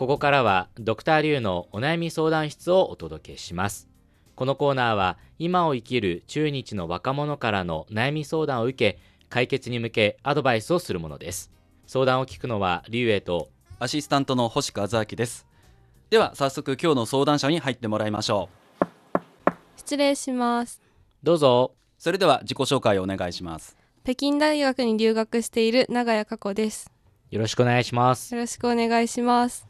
ここからはドクターリュウのお悩み相談室をお届けします。このコーナーは今を生きる中日の若者からの悩み相談を受け解決に向けアドバイスをするものです。相談を聞くのはリュウエイとアシスタントの星川明です。では早速今日の相談者に入ってもらいましょう。失礼します。どうぞ。それでは自己紹介をお願いします。北京大学に留学している長谷加子です。よろしくお願いします。よろしくお願いします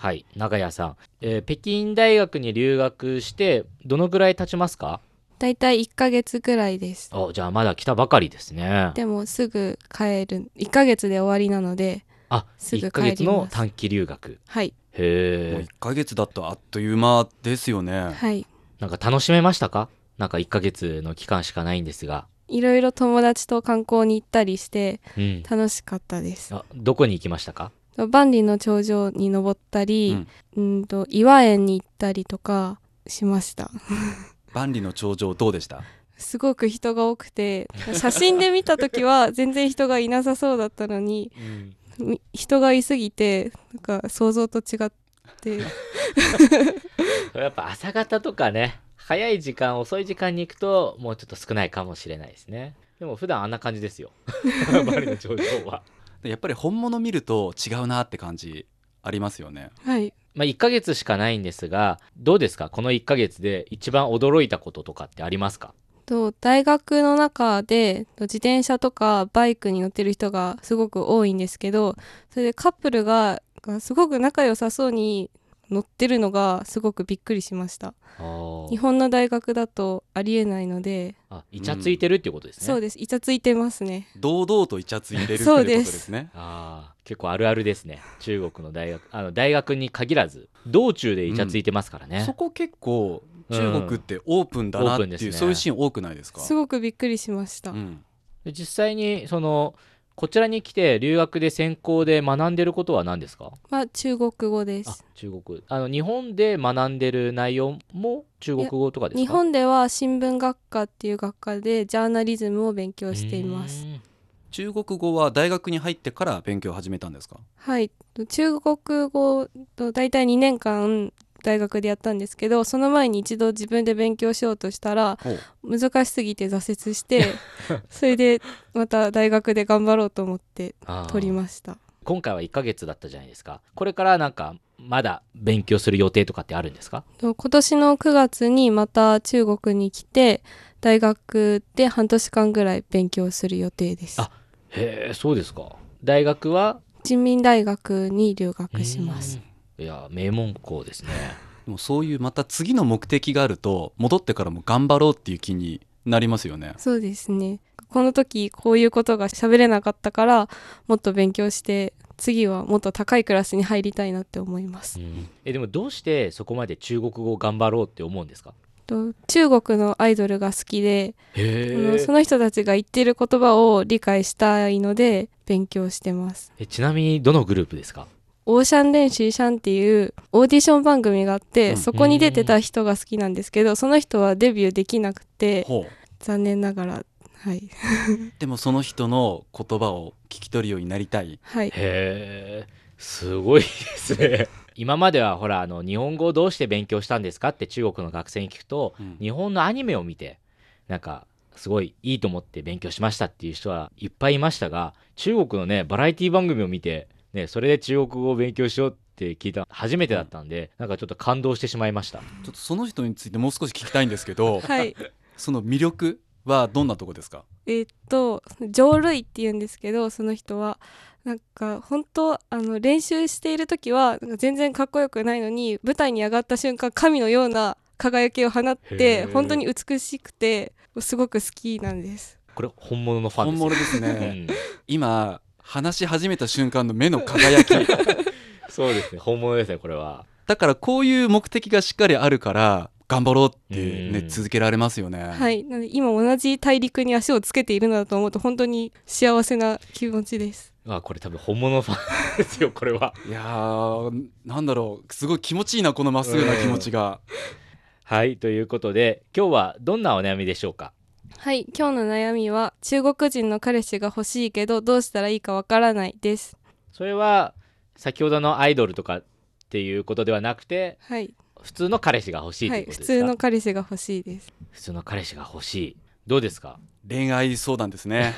はい長谷さん、えー北京大学に留学してどのぐらい経ちますか？だいたい1ヶ月くらいです。おじゃあまだ来たばかりですね。でもすぐ帰る1ヶ月で終わりなのであすぐ1ヶ月帰ります。の短期留学。はい。もうへえ1ヶ月だとあっという間ですよね。はい。なんか楽しめましたか？なんか1ヶ月の期間しかないんですが。いろいろ友達と観光に行ったりしてうん。楽しかったです。あどこに行きましたか？万里の長城に登ったり、うん、と岩園に行ったりとかしました。万里の長城どうでした？すごく人が多くて写真で見た時は全然人がいなさそうだったのにみ人がいすぎてなんか想像と違って。やっぱ朝方とかね早い時間遅い時間に行くともうちょっと少ないかもしれないですね。でも普段あんな感じですよ。バリの頂上は。でやっぱり本物見ると違うなって感じありますよね。はい。まあ1ヶ月しかないんですがどうですか？この1ヶ月で一番驚いたこととかってありますか？と大学の中でと自転車とかバイクに乗ってる人がすごく多いんですけどそれでカップルががすごく仲良さそうに乗ってるのがすごくびっくりしました。日本の大学だとありえないので。あイチャついてるっていうことですね、そうです。イチャついてますね。堂々とイチャついてるっていうことそうでです。すねあー結構あるあるですね。中国の大学あの大学に限らず。道中でイチャついてますからね、そこ結構中国ってオープンだなっていう、オープンですね。そういうシーン多くないですか？すごくびっくりしました、うん、で実際にそのこちらに来て留学で専攻で学んでることは何ですか？まあ中国語であす中国。あの日本で学んでる内容も中国語とかですか？日本では新聞学科っていう学科でジャーナリズムを勉強しています。中国語は大学に入ってから勉強を始めたんですか？はい。中国語と大体2年間大学でやったんですけどその前に一度自分で勉強しようとしたら難しすぎて挫折して それでまた大学で頑張ろうと思って取りました。今回は1ヶ月だったじゃないですか。これからなんかまだ勉強する予定とかってあるんですか？と今年の9月にまた中国に来て大学で半年間ぐらい勉強する予定です。あへえそうですか。大学は？人民大学に留学しますいや名門校ですね。でもそういうまた次の目的があると戻ってからも頑張ろうっていう気になりますよね。そうですね。この時こういうことが喋れなかったからもっと勉強して次はもっと高いクラスに入りたいなって思います。えでもどうしてそこまで中国語を頑張ろうって思うんですか？と中国のアイドルが好きでその人たちが言ってる言葉を理解したいので勉強してます。えちなみにどのグループですか？オーシャン練習シャンっていうオーディション番組があって、うん。そこに出てた人が好きなんですけどその人はデビューできなくて残念ながらはい。でもその人の言葉を聞き取るようになりたい。はい。へえすごいですね。今まではほらあの日本語をどうして勉強したんですかって中国の学生に聞くとうん。日本のアニメを見てなんかすごいいいと思って勉強しましたっていう人はいっぱいいましたが中国のねバラエティ番組を見て、ね、それで中国語を勉強しようって聞いたの初めてだったんでなんかちょっと感動してしまいました。ちょっとその人についてもう少し聞きたいんですけど はい。その魅力はどんなとこですか？えーっと浄瑠璃って言うんですけどその人は。なんか本当あの練習している時はなんか全然かっこよくないのに舞台に上がった瞬間神のような輝きを放っへてー。本当に美しくてすごく好きなんです。これ本物のファン本ですよ。物ですね、うん。今話し始めた瞬間の目の輝き。そうですね。本物ですねこれは。だからこういう目的がしっかりあるから頑張ろうってねうん。続けられますよね。はい。なので今同じ大陸に足をつけているのだと思うと本当に幸せな気持ちです。あこれ多分本物のファンですよこれは。いやーなんだろう。すごい気持ちいいなこのまっすぐな気持ちが。はいということで今日はどんなお悩みでしょうか？はい今日の悩みは中国人の彼氏が欲しいけどどうしたらいいかわからないです。それは先ほどのアイドルとかっていうことではなくてはい、普通の彼氏が欲しいとはいいう普ことですか、通の彼氏が欲しいです。普通の彼氏が欲しい。どうですか？恋愛相談ですね。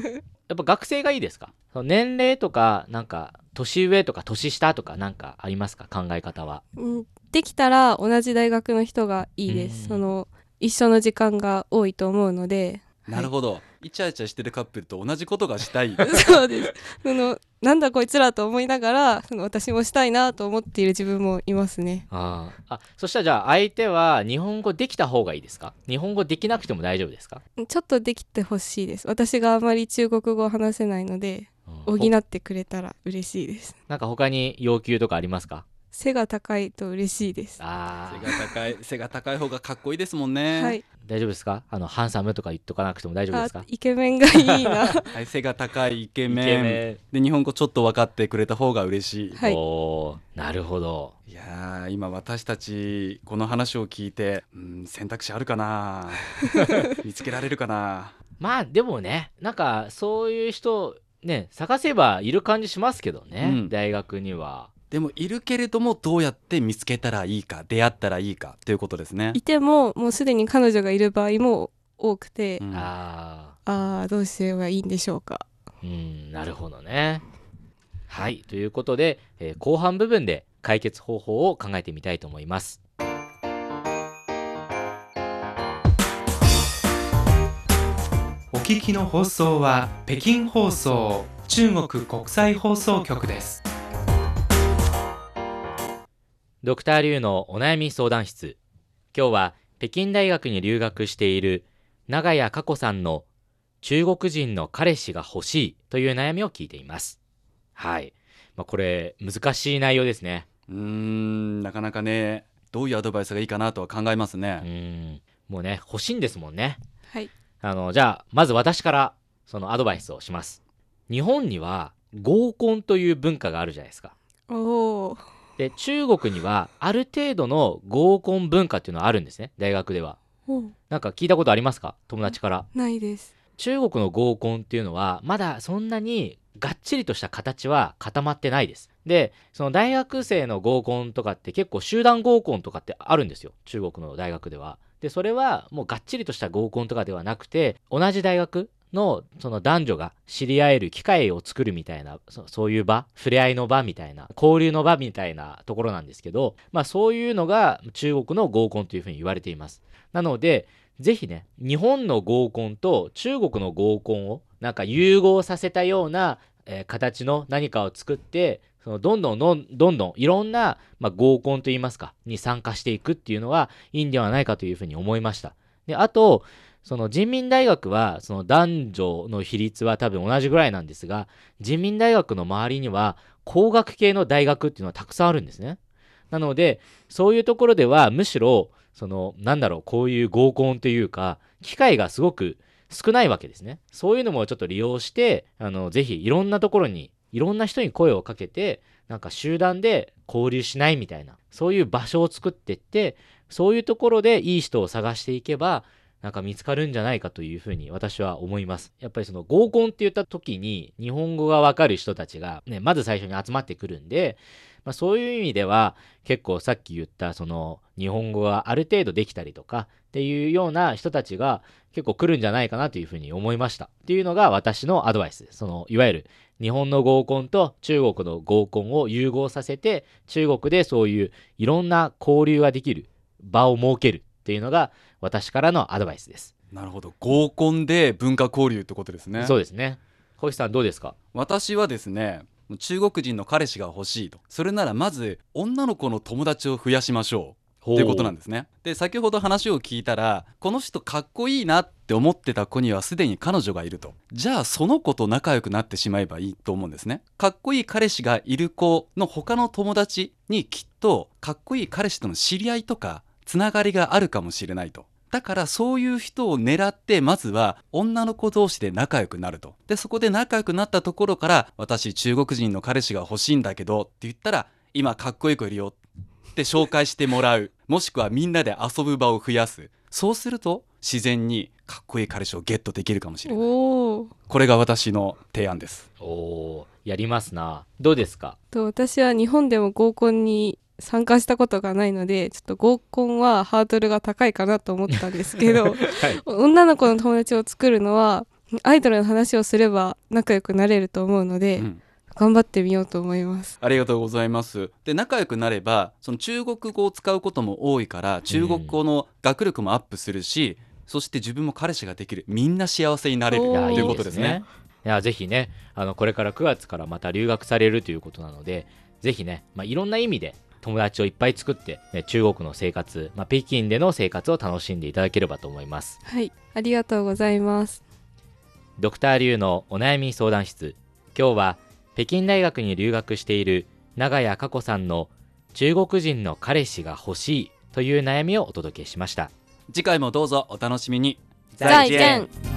やっぱ学生がいいですか？その年齢とかなんか年上とか年下とかなんかありますか？考え方は。うんできたら同じ大学の人がいいでうん。すその一緒の時間が多いと思うのでなるほど。イチャイチャしてるカップルと同じことがしたい。そうです。そのなんだこいつらと思いながらその私もしたいなと思っている自分もいますね。あー。あそしたらじゃあ相手は日本語できた方がいいですか？日本語できなくても大丈夫ですか、ちょっとできてほしいです。私があまり中国語を話せないのでうん補ってくれたら嬉しいです。なんか他に要求とかありますか？背が高いと嬉しいです。あ背が高い背が高い方がかっこいいですもんね。はい。大丈夫ですか？あのハンサムとか言っとかなくても大丈夫であすか？イケメンがいいな。はい、背が高いイケイメン。で日本語ちょっと分かってくれた方が嬉しい、ン、はい。おーなるほど。い、やー今私たちこの話を聞いてうん選択肢あるかな？見つけられるかな？まあでもねなんかそういう人ね探せばいる感じしますけどね、うん。大学にはでもいるけれどもどうやって見つけたらいいか出会ったらいいかということですね。い、てももうすでに彼女がいる場合も多くて、うん。あああどうすればいいんでしょうか。ーうんなるほどね。はいということで、えー後半部分で解決方法を考えてみたいと思います。お聞きの放送は北京放送中国国際放送局です。ドクターリュウのお悩み相談室。今日は北京大学に留学している長谷佳子さんの中国人の彼氏が欲しいという悩みを聞いています。はい、まあ、これ難しい内容ですね。うーんなかなかねどういうアドバイスがいいかなとは考えますうね、ん。もうね欲しいんですもんね。はい。あのじゃあまず私からそのアドバイスをします。日本には合コンという文化があるじゃないですか。おおで中国にはある程度の合コン文化っていうのはあるんですね大学では。なんか聞いたことありますか？友達から。ないです。中国の合コンっていうのはまだそんなにがっちりとした形は固まってないです。でその大学生の合コンとかって結構集団合コンとかってあるんですよ。中国の大学では。でそれはもうがっちりとした合コンとかではなくて同じ大学のその男女が知り合える機会を作るみたいなそういう場触れ合いの場みたいな交流の場みたいなところなんですけどまあそういうのが中国の合コンというふうに言われています。なのでぜひね日本の合コンと中国の合コンをなんか融合させたような、えー形の何かを作ってそのどんどんどんどんどんいろんな、まあ、合コンといいますかに参加していくっていうのがいいんではないかというふうに思いました。であとその人民大学はその男女の比率は多分同じぐらいなんですが人民大学の周りには工学系の大学っていうのはたくさんあるんですね。なのでそういうところではむしろそのなんだろうこういう合コンというか機会がすごく少ないわけですね。そういうのもちょっと利用してあのぜひいろんなところにいろんな人に声をかけてなんか集団で交流しないみたいなそういう場所を作ってってそういうところでいい人を探していけばなんか見つかるんじゃないかというふうに私は思います。やっぱりその合コンって言った時に日本語がわかる人たちがね、まず最初に集まってくるんで、まあ、そういう意味では結構さっき言ったその日本語がある程度できたりとかっていうような人たちが結構来るんじゃないかなというふうに思いました。っていうのが私のアドバイスです。そのいわゆる日本の合コンと中国の合コンを融合させて中国でそういういろんな交流ができる場を設けるっていうのが私からのアドバイスです。なるほど。合コンで文化交流ってことですね。そうですね。小石さんどうですか？私はですね中国人の彼氏が欲しいと。それならまず女の子の友達を増やしましょう。ということなんですね。で先ほど話を聞いたらこの人かっこいいなって思ってた子にはすでに彼女がいると。じゃあその子と仲良くなってしまえばいいと思うんですね。かっこいい彼氏がいる子の他の友達にきっとかっこいい彼氏との知り合いとかつながりがあるかもしれないと。だからそういう人を狙ってまずは女の子同士で仲良くなると。でそこで仲良くなったところから私中国人の彼氏が欲しいんだけどって言ったら今かっこいい子いるよ。って紹介してもらう。もしくはみんなで遊ぶ場を増やす。そうすると自然にかっこいい彼氏をゲットできるかもしれない。これが私の提案です。おー。やりますな。どうですか？と私は日本でも合コンに参加したことがないのでちょっと合コンはハードルが高いかなと思ったんですけど はい。女の子の友達を作るのはアイドルの話をすれば仲良くなれると思うので、うん。頑張ってみようと思います。ありがとうございます。で仲良くなればその中国語を使うことも多いから中国語の学力もアップするし、そして自分も彼氏ができる。みんな幸せになれるということですね。いやぜひねあのこれから9月からまた留学されるということなのでぜひね、まあ、いろんな意味で友達をいっぱい作って、ね、中国の生活、まあ、北京での生活を楽しんでいただければと思います。はいありがとうございます。ドクターリュウのお悩み相談室。今日は北京大学に留学している長谷佳子さんの中国人の彼氏が欲しいという悩みをお届けしました。次回もどうぞお楽しみに。再见